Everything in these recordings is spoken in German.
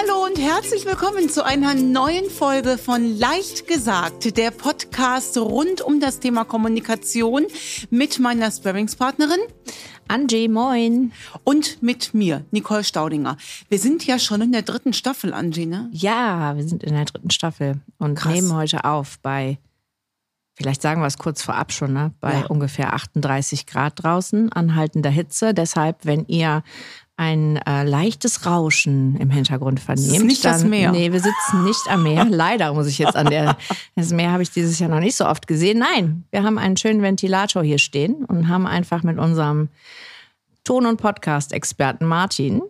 Hallo und herzlich willkommen zu einer neuen Folge von Leicht gesagt, der Podcast rund um das Thema Kommunikation mit meiner Sparringspartnerin Angie, moin. Und mit mir, Nicole Staudinger. Wir sind ja schon in der dritten Staffel, Angie, ne? Ja, wir sind in der dritten Staffel und Krass. nehmen heute auf bei, vielleicht sagen wir es kurz vorab schon, ne? bei ja. ungefähr 38 Grad draußen, anhaltender Hitze. Deshalb, wenn ihr ein äh, leichtes Rauschen im Hintergrund vernehmt. Das ist nicht dann, das Meer. Nee, wir sitzen nicht am Meer. Leider muss ich jetzt an der. Das Meer habe ich dieses Jahr noch nicht so oft gesehen. Nein, wir haben einen schönen Ventilator hier stehen und haben einfach mit unserem Ton- und Podcast-Experten Martin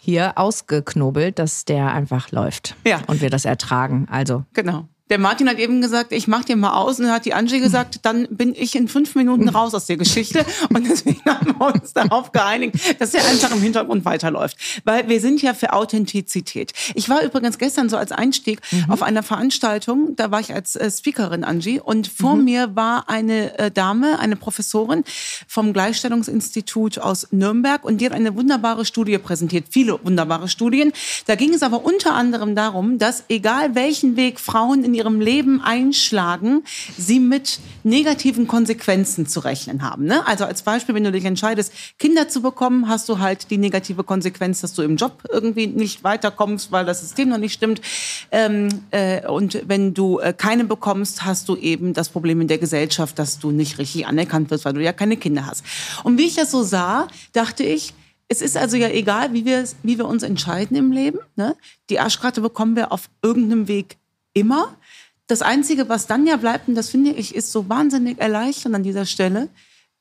hier ausgeknobelt, dass der einfach läuft. Ja. Und wir das ertragen. Also. Genau. Der Martin hat eben gesagt, ich mach dir mal aus. Und dann hat die Angie gesagt, dann bin ich in fünf Minuten raus aus der Geschichte. Und deswegen haben wir uns darauf geeinigt, dass er einfach im Hintergrund weiterläuft. Weil wir sind ja für Authentizität. Ich war übrigens gestern so als Einstieg mhm. auf einer Veranstaltung, da war ich als äh, Speakerin, Angie. Und vor mhm. mir war eine äh, Dame, eine Professorin vom Gleichstellungsinstitut aus Nürnberg. Und die hat eine wunderbare Studie präsentiert. Viele wunderbare Studien. Da ging es aber unter anderem darum, dass egal welchen Weg Frauen in ihrem Leben einschlagen, sie mit negativen Konsequenzen zu rechnen haben. Ne? Also als Beispiel, wenn du dich entscheidest, Kinder zu bekommen, hast du halt die negative Konsequenz, dass du im Job irgendwie nicht weiterkommst, weil das System noch nicht stimmt. Ähm, äh, und wenn du äh, keine bekommst, hast du eben das Problem in der Gesellschaft, dass du nicht richtig anerkannt wirst, weil du ja keine Kinder hast. Und wie ich das so sah, dachte ich, es ist also ja egal, wie wir, wie wir uns entscheiden im Leben. Ne? Die Arschkarte bekommen wir auf irgendeinem Weg immer. Das Einzige, was dann ja bleibt, und das finde ich, ist so wahnsinnig erleichternd an dieser Stelle,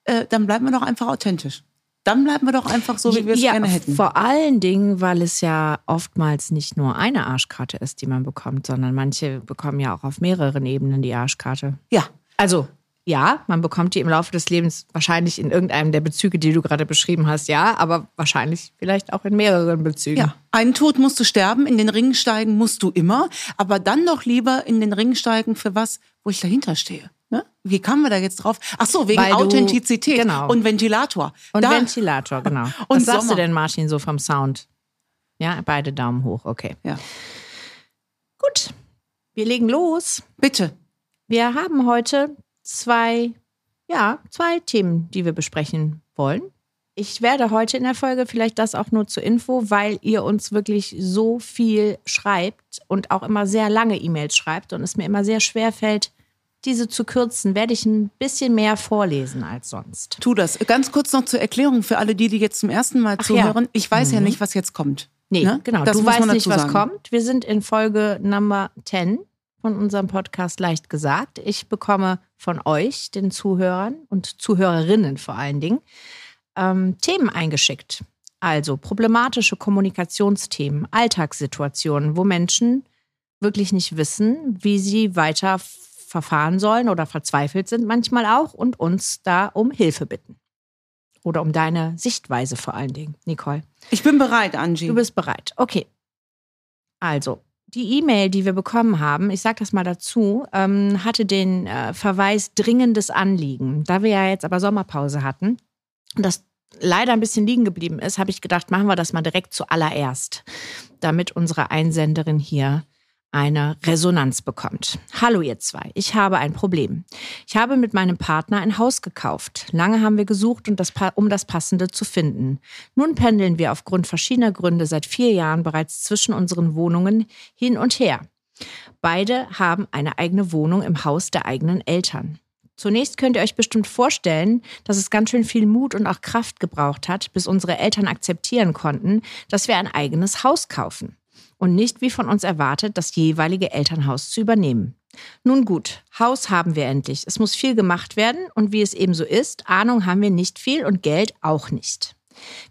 äh, dann bleiben wir doch einfach authentisch. Dann bleiben wir doch einfach so, wie wir es ja, gerne hätten. Vor allen Dingen, weil es ja oftmals nicht nur eine Arschkarte ist, die man bekommt, sondern manche bekommen ja auch auf mehreren Ebenen die Arschkarte. Ja. Also ja, man bekommt die im Laufe des Lebens wahrscheinlich in irgendeinem der Bezüge, die du gerade beschrieben hast, ja, aber wahrscheinlich vielleicht auch in mehreren Bezügen. Ja, einen Tod musst du sterben, in den Ring steigen musst du immer, aber dann doch lieber in den Ring steigen für was, wo ich dahinter stehe. Ne? Wie kamen wir da jetzt drauf? Ach so, wegen Weil Authentizität genau. und Ventilator. Und da. Ventilator, genau. und was sagst du denn, Martin, so vom Sound? Ja, beide Daumen hoch, okay. Ja. Gut, wir legen los. Bitte. Wir haben heute zwei, ja, zwei Themen, die wir besprechen wollen. Ich werde heute in der Folge vielleicht das auch nur zur Info, weil ihr uns wirklich so viel schreibt und auch immer sehr lange E-Mails schreibt und es mir immer sehr schwer fällt, diese zu kürzen, werde ich ein bisschen mehr vorlesen als sonst. Tu das. Ganz kurz noch zur Erklärung für alle, die, die jetzt zum ersten Mal Ach zuhören. Ja. Ich weiß mhm. ja nicht, was jetzt kommt. Nee, ne? genau. Das du weißt nicht, was kommt. Wir sind in Folge Nummer 10 von unserem Podcast leicht gesagt. Ich bekomme von euch, den Zuhörern und Zuhörerinnen vor allen Dingen, ähm, Themen eingeschickt. Also problematische Kommunikationsthemen, Alltagssituationen, wo Menschen wirklich nicht wissen, wie sie weiter verfahren sollen oder verzweifelt sind manchmal auch und uns da um Hilfe bitten. Oder um deine Sichtweise vor allen Dingen, Nicole. Ich bin bereit, Angie. Du bist bereit. Okay. Also, die E-Mail, die wir bekommen haben, ich sage das mal dazu, ähm, hatte den äh, Verweis dringendes Anliegen. Da wir ja jetzt aber Sommerpause hatten und das leider ein bisschen liegen geblieben ist, habe ich gedacht, machen wir das mal direkt zuallererst, damit unsere Einsenderin hier eine Resonanz bekommt. Hallo ihr zwei, ich habe ein Problem. Ich habe mit meinem Partner ein Haus gekauft. Lange haben wir gesucht, um das, Passende zu finden. Nun pendeln wir aufgrund verschiedener Gründe seit vier Jahren bereits zwischen unseren Wohnungen hin und her. Beide haben eine eigene Wohnung im Haus der eigenen Eltern. Zunächst könnt ihr euch bestimmt vorstellen, dass es ganz schön viel Mut und auch Kraft gebraucht hat, bis unsere Eltern akzeptieren konnten, dass wir ein eigenes Haus kaufen und nicht wie von uns erwartet, das jeweilige Elternhaus zu übernehmen. Nun gut, Haus haben wir endlich. Es muss viel gemacht werden und wie es eben so ist, Ahnung haben wir nicht viel und Geld auch nicht.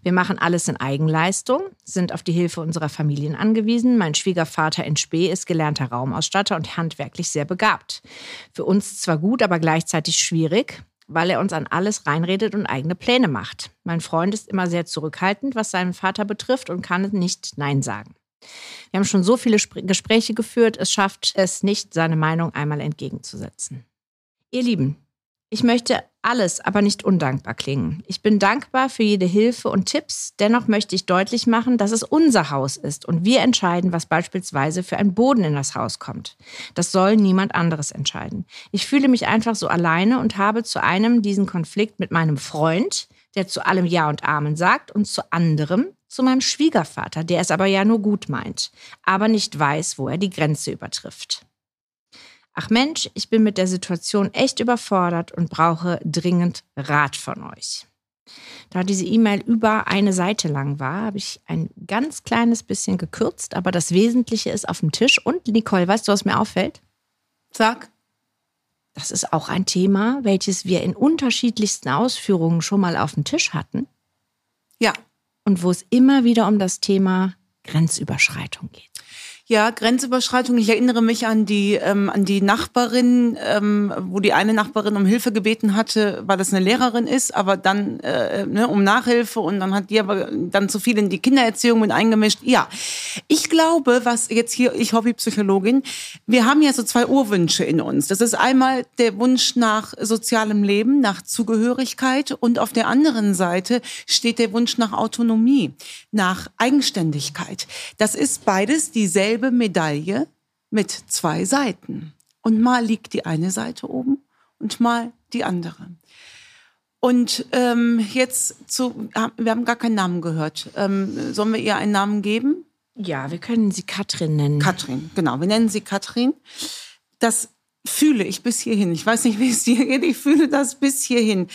Wir machen alles in Eigenleistung, sind auf die Hilfe unserer Familien angewiesen. Mein Schwiegervater in Spee ist gelernter Raumausstatter und handwerklich sehr begabt. Für uns zwar gut, aber gleichzeitig schwierig, weil er uns an alles reinredet und eigene Pläne macht. Mein Freund ist immer sehr zurückhaltend, was seinen Vater betrifft und kann nicht Nein sagen. Wir haben schon so viele Gespräche geführt, es schafft es nicht, seine Meinung einmal entgegenzusetzen. Ihr Lieben, Ich möchte alles, aber nicht undankbar klingen. Ich bin dankbar für jede Hilfe und Tipps. Dennoch möchte ich deutlich machen, dass es unser Haus ist und wir entscheiden, was beispielsweise für ein Boden in das Haus kommt. Das soll niemand anderes entscheiden. Ich fühle mich einfach so alleine und habe zu einem diesen Konflikt mit meinem Freund, der zu allem Ja und Amen sagt, und zu anderem zu meinem Schwiegervater, der es aber ja nur gut meint, aber nicht weiß, wo er die Grenze übertrifft. Ach Mensch, ich bin mit der Situation echt überfordert und brauche dringend Rat von euch. Da diese E-Mail über eine Seite lang war, habe ich ein ganz kleines bisschen gekürzt, aber das Wesentliche ist auf dem Tisch. Und Nicole, weißt du, was mir auffällt? Sag. Das ist auch ein Thema, welches wir in unterschiedlichsten Ausführungen schon mal auf dem Tisch hatten. Ja. Und wo es immer wieder um das Thema Grenzüberschreitung geht. Ja, Grenzüberschreitung. Ich erinnere mich an die ähm, an die Nachbarin, ähm, wo die eine Nachbarin um Hilfe gebeten hatte, weil das eine Lehrerin ist, aber dann äh, ne, um Nachhilfe und dann hat die aber dann zu viel in die Kindererziehung mit eingemischt. Ja, ich glaube, was jetzt hier ich Hobbypsychologin, wir haben ja so zwei Urwünsche in uns. Das ist einmal der Wunsch nach sozialem Leben, nach Zugehörigkeit und auf der anderen Seite steht der Wunsch nach Autonomie, nach Eigenständigkeit. Das ist beides dieselbe dieselbe Medaille mit zwei Seiten. Und mal liegt die eine Seite oben und mal die andere. Und ähm, jetzt zu, wir haben gar keinen Namen gehört. Ähm, sollen wir ihr einen Namen geben? Ja, wir können sie Katrin nennen. Katrin, genau. Wir nennen sie Katrin. Das fühle ich bis hierhin. Ich weiß nicht, wie es dir geht. Ich fühle das bis hierhin.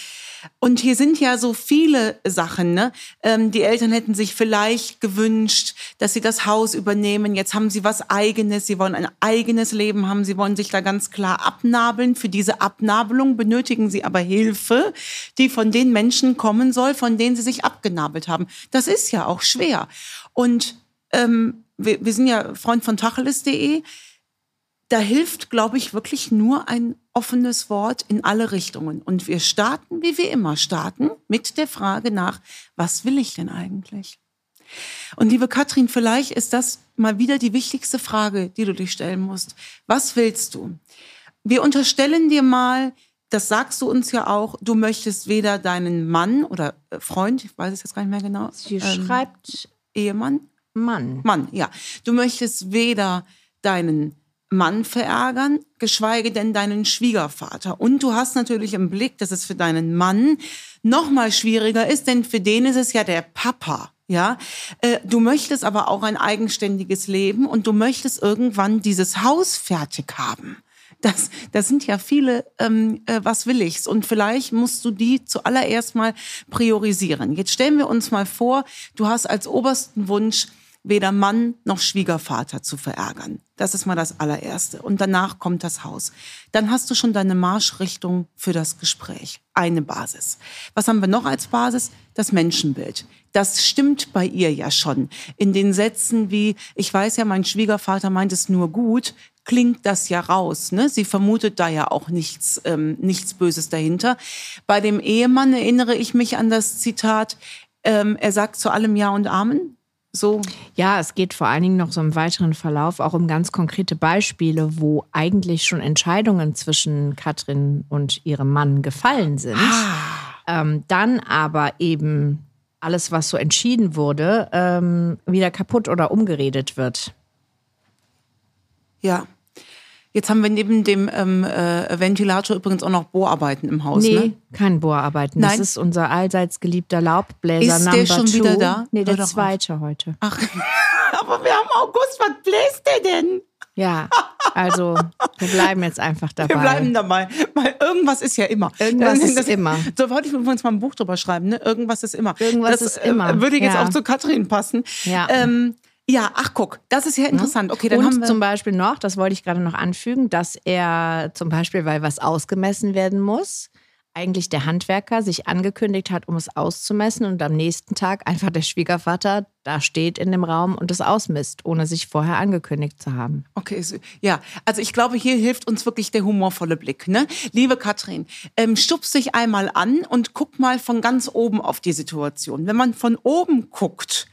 Und hier sind ja so viele Sachen. Ne? Ähm, die Eltern hätten sich vielleicht gewünscht, dass sie das Haus übernehmen. Jetzt haben sie was Eigenes. Sie wollen ein eigenes Leben haben. Sie wollen sich da ganz klar abnabeln. Für diese Abnabelung benötigen sie aber Hilfe, die von den Menschen kommen soll, von denen sie sich abgenabelt haben. Das ist ja auch schwer. Und ähm, wir, wir sind ja Freund von Tacheles.de da hilft, glaube ich, wirklich nur ein offenes Wort in alle Richtungen. Und wir starten, wie wir immer starten, mit der Frage nach, was will ich denn eigentlich? Und liebe Katrin, vielleicht ist das mal wieder die wichtigste Frage, die du dich stellen musst. Was willst du? Wir unterstellen dir mal, das sagst du uns ja auch, du möchtest weder deinen Mann oder äh, Freund, ich weiß es jetzt gar nicht mehr genau. Sie ähm, schreibt Ehemann? Mann. Mann, ja. Du möchtest weder deinen Mann verärgern, geschweige denn deinen Schwiegervater. Und du hast natürlich im Blick, dass es für deinen Mann noch mal schwieriger ist, denn für den ist es ja der Papa. Ja, äh, du möchtest aber auch ein eigenständiges Leben und du möchtest irgendwann dieses Haus fertig haben. Das, das sind ja viele, ähm, äh, was will ich's? Und vielleicht musst du die zuallererst mal priorisieren. Jetzt stellen wir uns mal vor, du hast als obersten Wunsch, weder Mann noch Schwiegervater zu verärgern. Das ist mal das allererste. Und danach kommt das Haus. Dann hast du schon deine Marschrichtung für das Gespräch. Eine Basis. Was haben wir noch als Basis? Das Menschenbild. Das stimmt bei ihr ja schon. In den Sätzen wie, ich weiß ja, mein Schwiegervater meint es nur gut, klingt das ja raus. Ne? Sie vermutet da ja auch nichts, ähm, nichts Böses dahinter. Bei dem Ehemann erinnere ich mich an das Zitat, ähm, er sagt zu allem Ja und Amen so. Ja, es geht vor allen Dingen noch so im weiteren Verlauf auch um ganz konkrete Beispiele, wo eigentlich schon Entscheidungen zwischen Katrin und ihrem Mann gefallen sind. Ah. Ähm, dann aber eben alles, was so entschieden wurde, ähm, wieder kaputt oder umgeredet wird. Ja. Jetzt haben wir neben dem ähm, äh, Ventilator übrigens auch noch Bohrarbeiten im Haus. Nee, ne? kein Bohrarbeiten. Nein. Das ist unser allseits geliebter Laubbläser ist der schon two. wieder da? Nee, der zweite heute. Ach, aber wir haben August. Was bläst der denn? Ja, also wir bleiben jetzt einfach dabei. Wir bleiben dabei, weil irgendwas ist ja immer. Irgendwas das, ist das, immer. So wollte ich übrigens mal ein Buch drüber schreiben. Ne? Irgendwas ist immer. Irgendwas das, ist immer. Äh, würde jetzt ja. auch zu Katrin passen. Ja. Ähm, ja, ach guck, das ist ja interessant. Okay, dann und haben wir zum Beispiel noch, das wollte ich gerade noch anfügen, dass er zum Beispiel, weil was ausgemessen werden muss, eigentlich der Handwerker sich angekündigt hat, um es auszumessen und am nächsten Tag einfach der Schwiegervater da steht in dem Raum und es ausmisst, ohne sich vorher angekündigt zu haben. Okay, ja, also ich glaube, hier hilft uns wirklich der humorvolle Blick. Ne? Liebe Katrin, ähm, stupst dich einmal an und guck mal von ganz oben auf die Situation. Wenn man von oben guckt,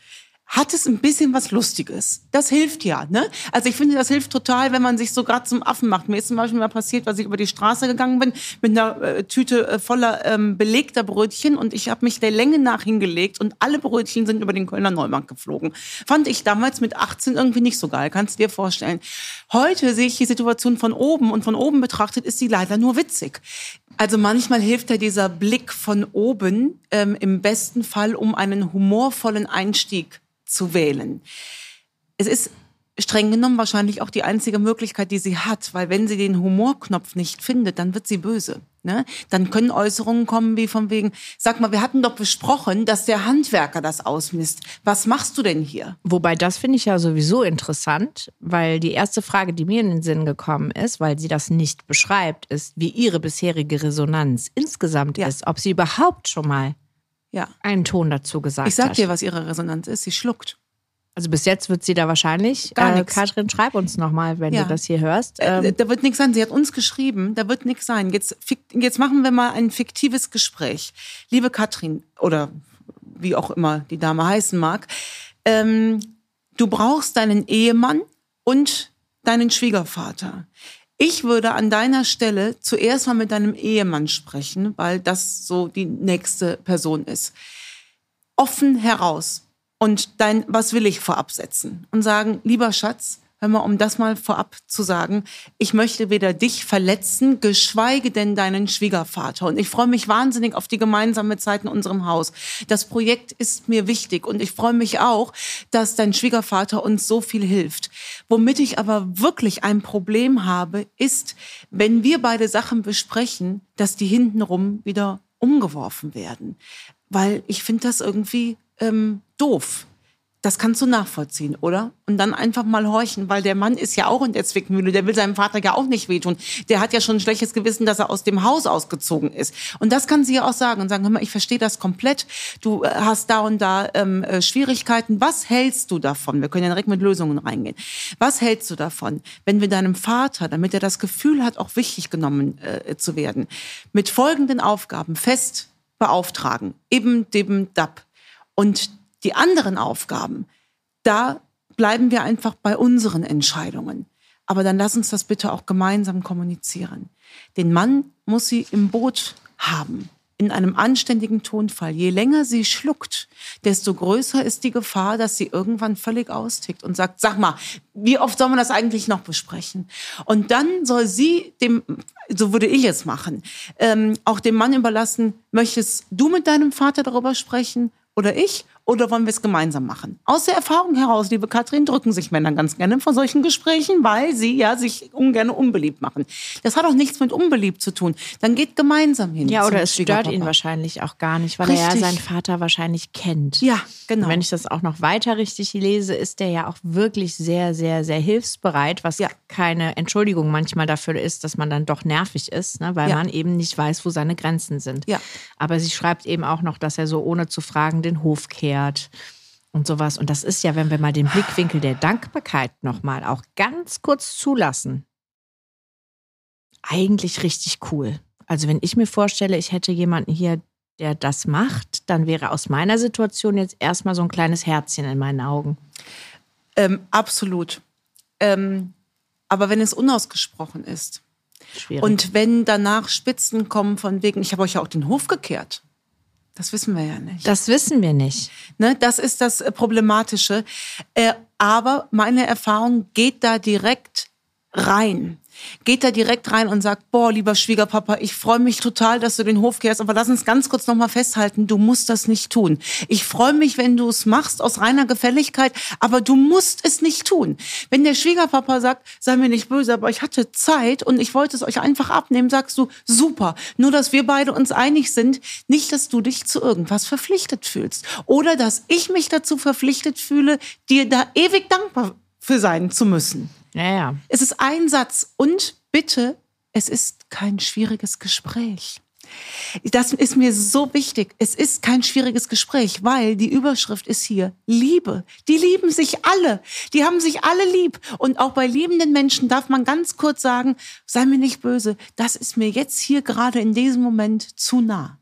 hat es ein bisschen was Lustiges. Das hilft ja, ne? Also ich finde, das hilft total, wenn man sich so gerade zum Affen macht. Mir ist zum Beispiel mal passiert, dass ich über die Straße gegangen bin mit einer äh, Tüte äh, voller ähm, belegter Brötchen und ich habe mich der Länge nach hingelegt und alle Brötchen sind über den Kölner Neumarkt geflogen. Fand ich damals mit 18 irgendwie nicht so geil, kannst du dir vorstellen. Heute sehe ich die Situation von oben und von oben betrachtet ist sie leider nur witzig. Also manchmal hilft ja dieser Blick von oben ähm, im besten Fall, um einen humorvollen Einstieg zu wählen. Es ist streng genommen wahrscheinlich auch die einzige Möglichkeit, die sie hat, weil wenn sie den Humorknopf nicht findet, dann wird sie böse. Ne? Dann können Äußerungen kommen wie von wegen, sag mal, wir hatten doch besprochen, dass der Handwerker das ausmisst. Was machst du denn hier? Wobei das finde ich ja sowieso interessant, weil die erste Frage, die mir in den Sinn gekommen ist, weil sie das nicht beschreibt, ist, wie ihre bisherige Resonanz insgesamt ja. ist, ob sie überhaupt schon mal ja. einen Ton dazu gesagt hat. Ich sag dir, was ihre Resonanz ist. Sie schluckt. Also bis jetzt wird sie da wahrscheinlich. Gar äh, Katrin, schreib uns nochmal, wenn ja. du das hier hörst. Äh, ähm, da wird nichts sein. Sie hat uns geschrieben, da wird nichts sein. Jetzt, jetzt machen wir mal ein fiktives Gespräch. Liebe Katrin, oder wie auch immer die Dame heißen mag, ähm, du brauchst deinen Ehemann und deinen Schwiegervater. Ich würde an deiner Stelle zuerst mal mit deinem Ehemann sprechen, weil das so die nächste Person ist. Offen heraus und dein Was will ich vorab setzen und sagen, lieber Schatz, hör mal, um das mal vorab zu sagen, ich möchte weder dich verletzen, geschweige denn deinen Schwiegervater. Und ich freue mich wahnsinnig auf die gemeinsame Zeit in unserem Haus. Das Projekt ist mir wichtig und ich freue mich auch, dass dein Schwiegervater uns so viel hilft. Womit ich aber wirklich ein Problem habe, ist, wenn wir beide Sachen besprechen, dass die hintenrum wieder umgeworfen werden. Weil ich finde das irgendwie ähm, doof. Das kannst du nachvollziehen, oder? Und dann einfach mal horchen, weil der Mann ist ja auch in der Zwickmühle, der will seinem Vater ja auch nicht wehtun. Der hat ja schon ein schlechtes Gewissen, dass er aus dem Haus ausgezogen ist. Und das kann sie ja auch sagen und sagen, hör mal, ich verstehe das komplett. Du äh, hast da und da ähm, äh, Schwierigkeiten. Was hältst du davon? Wir können ja direkt mit Lösungen reingehen. Was hältst du davon, wenn wir deinem Vater, damit er das Gefühl hat, auch wichtig genommen äh, zu werden, mit folgenden Aufgaben fest beauftragen? Eben dem DAP. Und die anderen Aufgaben, da bleiben wir einfach bei unseren Entscheidungen. Aber dann lass uns das bitte auch gemeinsam kommunizieren. Den Mann muss sie im Boot haben, in einem anständigen Tonfall. Je länger sie schluckt, desto größer ist die Gefahr, dass sie irgendwann völlig austickt und sagt, sag mal, wie oft soll man das eigentlich noch besprechen? Und dann soll sie dem, so würde ich es machen, ähm, auch dem Mann überlassen, möchtest du mit deinem Vater darüber sprechen oder ich oder wollen wir es gemeinsam machen? Aus der Erfahrung heraus, liebe Katrin, drücken sich Männer ganz gerne vor solchen Gesprächen, weil sie ja sich ungern unbeliebt machen. Das hat auch nichts mit unbeliebt zu tun. Dann geht gemeinsam hin. Ja, oder es stört ihn wahrscheinlich auch gar nicht, weil richtig. er ja seinen Vater wahrscheinlich kennt. Ja, genau. Und wenn ich das auch noch weiter richtig lese, ist er ja auch wirklich sehr, sehr, sehr hilfsbereit, was ja. keine Entschuldigung manchmal dafür ist, dass man dann doch nervig ist, ne, weil ja. man eben nicht weiß, wo seine Grenzen sind. Ja. Aber sie schreibt eben auch noch, dass er so ohne zu fragen den Hof kehrt feiert und sowas. Und das ist ja, wenn wir mal den Blickwinkel der Dankbarkeit nochmal auch ganz kurz zulassen, eigentlich richtig cool. Also wenn ich mir vorstelle, ich hätte jemanden hier, der das macht, dann wäre aus meiner Situation jetzt erstmal so ein kleines Herzchen in meinen Augen. Ähm, absolut. Ähm, aber wenn es unausgesprochen ist Schwierig. und wenn danach Spitzen kommen von wegen, ich habe euch ja auch den Hof gekehrt. Das wissen wir ja nicht. Das wissen wir nicht. Ne, das ist das äh, Problematische. Äh, aber meine Erfahrung geht da direkt rein geht da direkt rein und sagt, boah, lieber Schwiegerpapa, ich freue mich total, dass du den Hof kehrst, aber lass uns ganz kurz nochmal festhalten, du musst das nicht tun. Ich freue mich, wenn du es machst aus reiner Gefälligkeit, aber du musst es nicht tun. Wenn der Schwiegerpapa sagt, sei mir nicht böse, aber ich hatte Zeit und ich wollte es euch einfach abnehmen, sagst du, super, nur dass wir beide uns einig sind, nicht, dass du dich zu irgendwas verpflichtet fühlst oder dass ich mich dazu verpflichtet fühle, dir da ewig dankbar für sein zu müssen. Ja, ja. Es ist ein Satz und bitte, es ist kein schwieriges Gespräch. Das ist mir so wichtig. Es ist kein schwieriges Gespräch, weil die Überschrift ist hier Liebe. Die lieben sich alle. Die haben sich alle lieb. Und auch bei liebenden Menschen darf man ganz kurz sagen, sei mir nicht böse, das ist mir jetzt hier gerade in diesem Moment zu nah.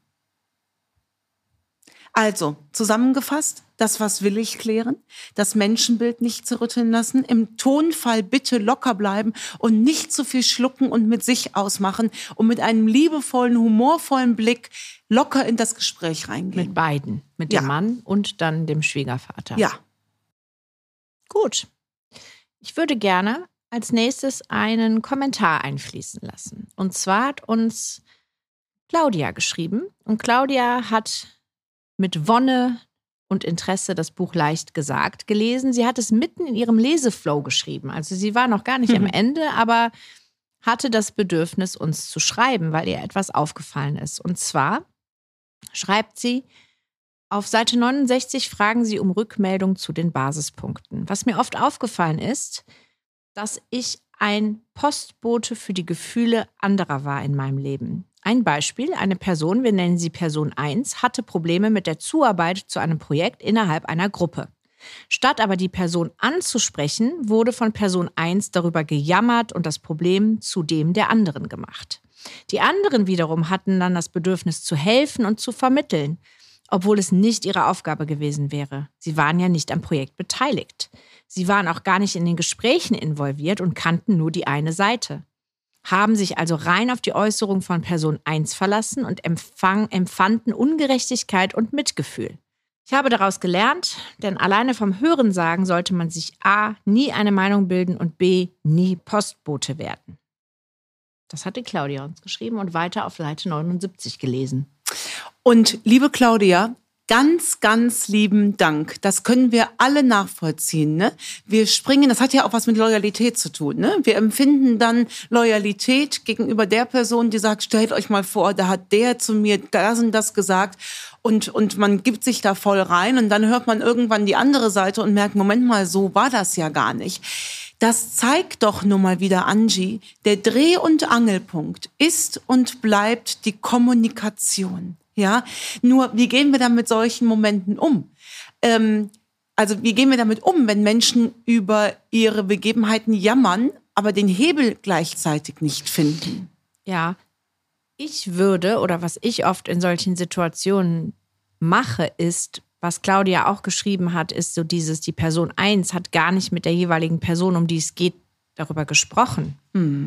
Also, zusammengefasst, das, was will ich klären, das Menschenbild nicht zerrütteln lassen, im Tonfall bitte locker bleiben und nicht zu viel schlucken und mit sich ausmachen und mit einem liebevollen, humorvollen Blick locker in das Gespräch reingehen. Mit beiden, mit Ja. dem Mann und dann dem Schwiegervater. Ja, Gut. Ich würde gerne als nächstes einen Kommentar einfließen lassen. Und zwar hat uns Claudia geschrieben. Und Claudia hat mit Wonne und Interesse das Buch leicht gesagt gelesen. Sie hat es mitten in ihrem Leseflow geschrieben. Also sie war noch gar nicht am Mhm. Ende, aber hatte das Bedürfnis, uns zu schreiben, weil ihr etwas aufgefallen ist. Und zwar schreibt sie, auf Seite 69 fragen Sie um Rückmeldung zu den Basispunkten. Was mir oft aufgefallen ist, dass ich ein Postbote für die Gefühle anderer war in meinem Leben. Ein Beispiel, eine Person, wir nennen sie Person 1, hatte Probleme mit der Zuarbeit zu einem Projekt innerhalb einer Gruppe. Statt aber die Person anzusprechen, wurde von Person 1 darüber gejammert und das Problem zu dem der anderen gemacht. Die anderen wiederum hatten dann das Bedürfnis zu helfen und zu vermitteln, obwohl es nicht ihre Aufgabe gewesen wäre. Sie waren ja nicht am Projekt beteiligt. Sie waren auch gar nicht in den Gesprächen involviert und kannten nur die eine Seite. Haben sich also rein auf die Äußerung von Person 1 verlassen und empfang, empfanden Ungerechtigkeit und Mitgefühl. Ich habe daraus gelernt, denn alleine vom Hörensagen sollte man sich A. nie eine Meinung bilden und B. nie Postbote werden. Das hatte Claudia uns geschrieben und weiter auf Seite 79 gelesen. Und liebe Claudia, ganz, ganz lieben Dank. Das können wir alle nachvollziehen. Ne? Wir springen, das hat ja auch was mit Loyalität zu tun. Ne? Wir empfinden dann Loyalität gegenüber der Person, die sagt, stellt euch mal vor, da hat der zu mir das und das gesagt. Und, und man gibt sich da voll rein und dann hört man irgendwann die andere Seite und merkt, Moment mal, so war das ja gar nicht. Das zeigt doch nun mal wieder, Angie, der Dreh- und Angelpunkt ist und bleibt die Kommunikation. Ja, nur wie gehen wir dann mit solchen Momenten um? Ähm, also wie gehen wir damit um, wenn Menschen über ihre Begebenheiten jammern, aber den Hebel gleichzeitig nicht finden? Ja, ich würde oder was ich oft in solchen Situationen mache, ist, was Claudia auch geschrieben hat, ist so dieses, die Person 1 hat gar nicht mit der jeweiligen Person, um die es geht, darüber gesprochen.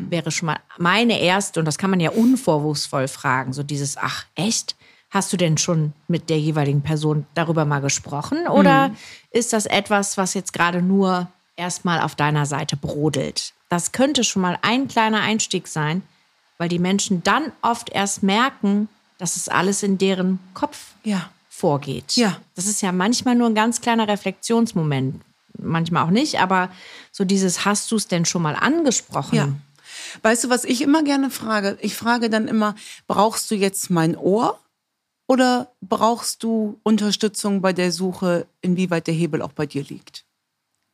Wäre schon mal meine erste, und das kann man ja unvorwurfsvoll fragen, so dieses, ach echt? Hast du denn schon mit der jeweiligen Person darüber mal gesprochen? Oder ist das etwas, was jetzt gerade nur erstmal auf deiner Seite brodelt? Das könnte schon mal ein kleiner Einstieg sein, weil die Menschen dann oft erst merken, dass es alles in deren Kopf Ja. vorgeht. Ja. Das ist ja manchmal nur ein ganz kleiner Reflexionsmoment. Manchmal auch nicht, aber so dieses, hast du es denn schon mal angesprochen? Ja. Weißt du, was ich immer gerne frage? Ich frage dann immer, brauchst du jetzt mein Ohr oder brauchst du Unterstützung bei der Suche, inwieweit der Hebel auch bei dir liegt?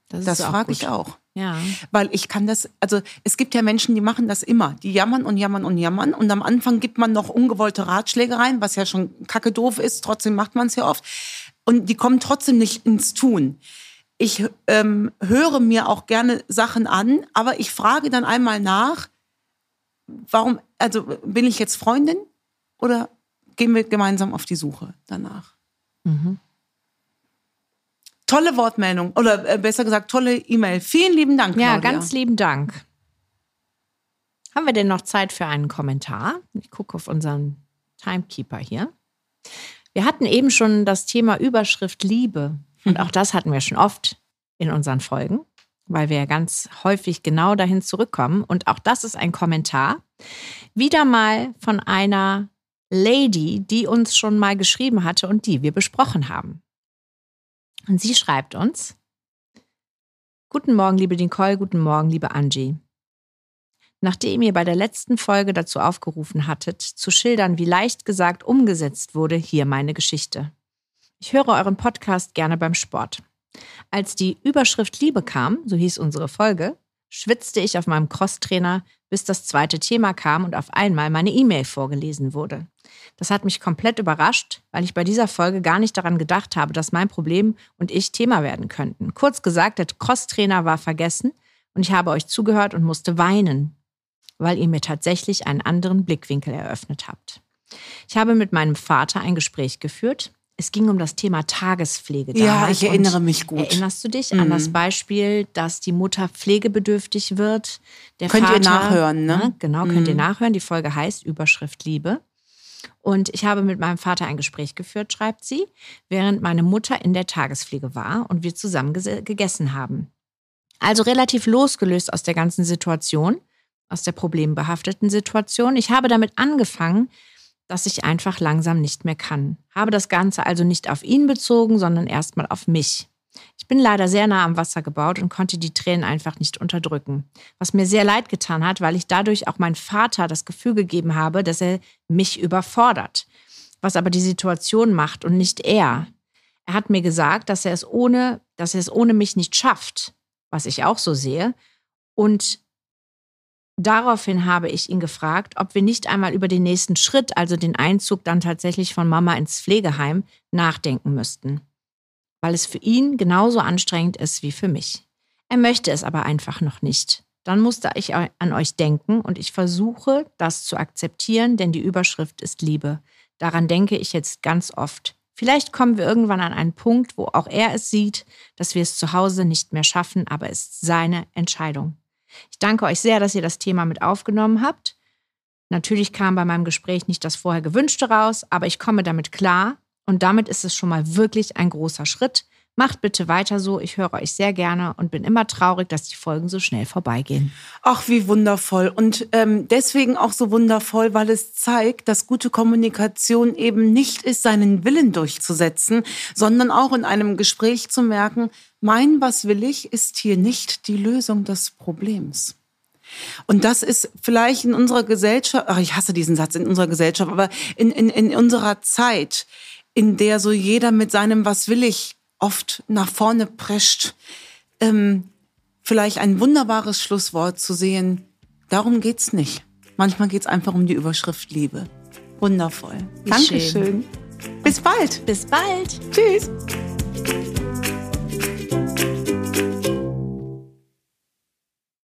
Das, Das frage ich auch. Ja. Weil ich kann das, also es gibt ja Menschen, die machen das immer. Die jammern und jammern und jammern. Und am Anfang gibt man noch ungewollte Ratschläge rein, was ja schon kacke doof ist. Trotzdem macht man es ja oft. Und die kommen trotzdem nicht ins Tun. Ich ähm, höre mir auch gerne Sachen an, aber ich frage dann einmal nach, warum, also bin ich jetzt Freundin oder gehen wir gemeinsam auf die Suche danach? Mhm. Tolle Wortmeldung oder äh, besser gesagt tolle E-Mail. Vielen lieben Dank. Ja, Claudia. ganz lieben Dank. Haben wir denn noch Zeit für einen Kommentar? Ich gucke auf unseren Timekeeper hier. Wir hatten eben schon das Thema Überschrift Liebe. Und auch das hatten wir schon oft in unseren Folgen, weil wir ja ganz häufig genau dahin zurückkommen. Und auch das ist ein Kommentar. Wieder mal von einer Lady, die uns schon mal geschrieben hatte und die wir besprochen haben. Und sie schreibt uns, Guten Morgen, liebe Nicole, guten Morgen, liebe Angie. Nachdem ihr bei der letzten Folge dazu aufgerufen hattet, zu schildern, wie leicht gesagt umgesetzt wurde, hier meine Geschichte. Ich höre euren Podcast gerne beim Sport. Als die Überschrift Liebe kam, so hieß unsere Folge, schwitzte ich auf meinem Crosstrainer, bis das zweite Thema kam und auf einmal meine E-Mail vorgelesen wurde. Das hat mich komplett überrascht, weil ich bei dieser Folge gar nicht daran gedacht habe, dass mein Problem und ich Thema werden könnten. Kurz gesagt, der Crosstrainer war vergessen und ich habe euch zugehört und musste weinen, weil ihr mir tatsächlich einen anderen Blickwinkel eröffnet habt. Ich habe mit meinem Vater ein Gespräch geführt. Es ging um das Thema Tagespflege. Ja, damals. ich erinnere Und mich gut. Erinnerst du dich Mhm. an das Beispiel, dass die Mutter pflegebedürftig wird? Der Könnt ihr Vater, nachhören, ne? Genau, könnt ihr Mhm. nachhören. Die Folge heißt Überschrift Liebe. Und ich habe mit meinem Vater ein Gespräch geführt, schreibt sie, während meine Mutter in der Tagespflege war und wir zusammen gegessen haben. Also relativ losgelöst aus der ganzen Situation, aus der problembehafteten Situation. Ich habe damit angefangen, dass ich einfach langsam nicht mehr kann. Habe das Ganze also nicht auf ihn bezogen, sondern erstmal auf mich. Ich bin leider sehr nah am Wasser gebaut und konnte die Tränen einfach nicht unterdrücken. Was mir sehr leid getan hat, weil ich dadurch auch meinem Vater das Gefühl gegeben habe, dass er mich überfordert. Was aber die Situation macht und nicht er. Er hat mir gesagt, dass er es ohne, dass er es ohne mich nicht schafft, was ich auch so sehe. Und daraufhin habe ich ihn gefragt, ob wir nicht einmal über den nächsten Schritt, also den Einzug dann tatsächlich von Mama ins Pflegeheim, nachdenken müssten. Weil es für ihn genauso anstrengend ist wie für mich. Er möchte es aber einfach noch nicht. Dann musste ich an euch denken und ich versuche, das zu akzeptieren, denn die Überschrift ist Liebe. Daran denke ich jetzt ganz oft. Vielleicht kommen wir irgendwann an einen Punkt, wo auch er es sieht, dass wir es zu Hause nicht mehr schaffen, aber es ist seine Entscheidung. Ich danke euch sehr, dass ihr das Thema mit aufgenommen habt. Natürlich kam bei meinem Gespräch nicht das vorher gewünschte raus, aber ich komme damit klar und damit ist es schon mal wirklich ein großer Schritt. Macht bitte weiter so, ich höre euch sehr gerne und bin immer traurig, dass die Folgen so schnell vorbeigehen. Ach, wie wundervoll. Und ähm, deswegen auch so wundervoll, weil es zeigt, dass gute Kommunikation eben nicht ist, seinen Willen durchzusetzen, sondern auch in einem Gespräch zu merken, mein Was will ich ist hier nicht die Lösung des Problems. Und das ist vielleicht in unserer Gesellschaft, ach, ich hasse diesen Satz, in unserer Gesellschaft, aber in, in, in unserer Zeit, in der so jeder mit seinem Was will ich oft nach vorne prescht, ähm, vielleicht ein wunderbares Schlusswort zu sehen. Darum geht's nicht. Manchmal geht's einfach um die Überschrift Liebe. Wundervoll. Wie Dankeschön. Bis bald. Bis bald! Tschüss.